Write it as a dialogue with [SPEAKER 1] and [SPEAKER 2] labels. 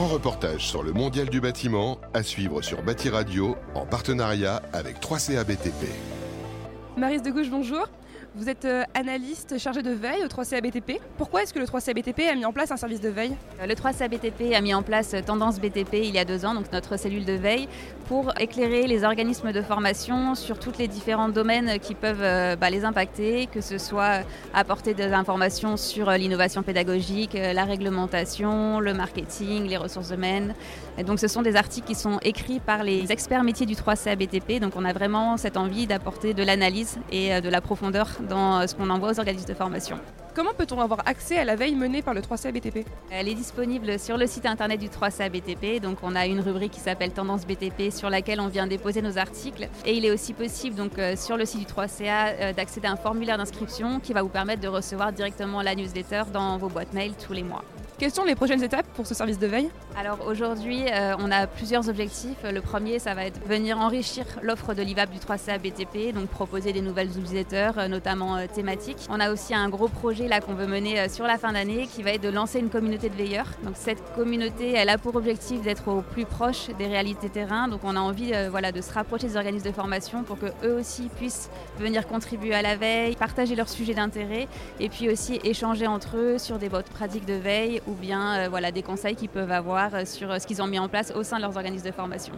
[SPEAKER 1] reportage sur le mondial du bâtiment à suivre sur Bâti Radio en partenariat avec 3CA BTP.
[SPEAKER 2] Marise de Gauche, bonjour. Vous êtes euh, analyste chargé de veille au 3CA-BTP. Pourquoi est-ce que le 3CA-BTP a mis en place un service de veille?
[SPEAKER 3] Euh, Le 3CA-BTP a mis en place Tendance BTP il y a deux ans, donc notre cellule de veille, pour éclairer les organismes de formation sur tous les différents domaines qui peuvent euh, bah, les impacter, que ce soit apporter des informations sur l'innovation pédagogique, la réglementation, le marketing, les ressources humaines. Donc ce sont des articles qui sont écrits par les experts métiers du 3CA-BTP, donc on a vraiment cette envie d'apporter de l'analyse et de la profondeur dans euh, ce qu'on envoie aux organismes de formation.
[SPEAKER 2] Comment peut-on avoir accès à la veille menée par le 3CA BTP
[SPEAKER 3] Elle est disponible sur le site internet du 3CA BTP. Donc on a une rubrique qui s'appelle Tendance BTP sur laquelle on vient déposer nos articles. Et il est aussi possible donc euh, sur le site du 3CA euh, d'accéder à un formulaire d'inscription qui va vous permettre de recevoir directement la newsletter dans vos boîtes mail tous les mois.
[SPEAKER 2] Quelles sont les prochaines étapes pour ce service de veille?
[SPEAKER 3] Alors aujourd'hui, euh, on a plusieurs objectifs. Le premier, ça va être venir enrichir l'offre de l'IVAP du 3CA BTP, donc proposer des nouvelles newsletters, euh, notamment euh, thématiques. On a aussi un gros projet là qu'on veut mener sur la fin d'année qui va être de lancer une communauté de veilleurs. Donc cette communauté, elle a pour objectif d'être au plus proche des réalités terrain. Donc on a envie voilà, de se rapprocher des organismes de formation pour que eux aussi puissent venir contribuer à la veille, partager leurs sujets d'intérêt et puis aussi échanger entre eux sur des bonnes pratiques de veille bien euh, voilà, des conseils qu'ils peuvent avoir euh, sur euh, ce qu'ils ont mis en place au sein de leurs organismes de formation.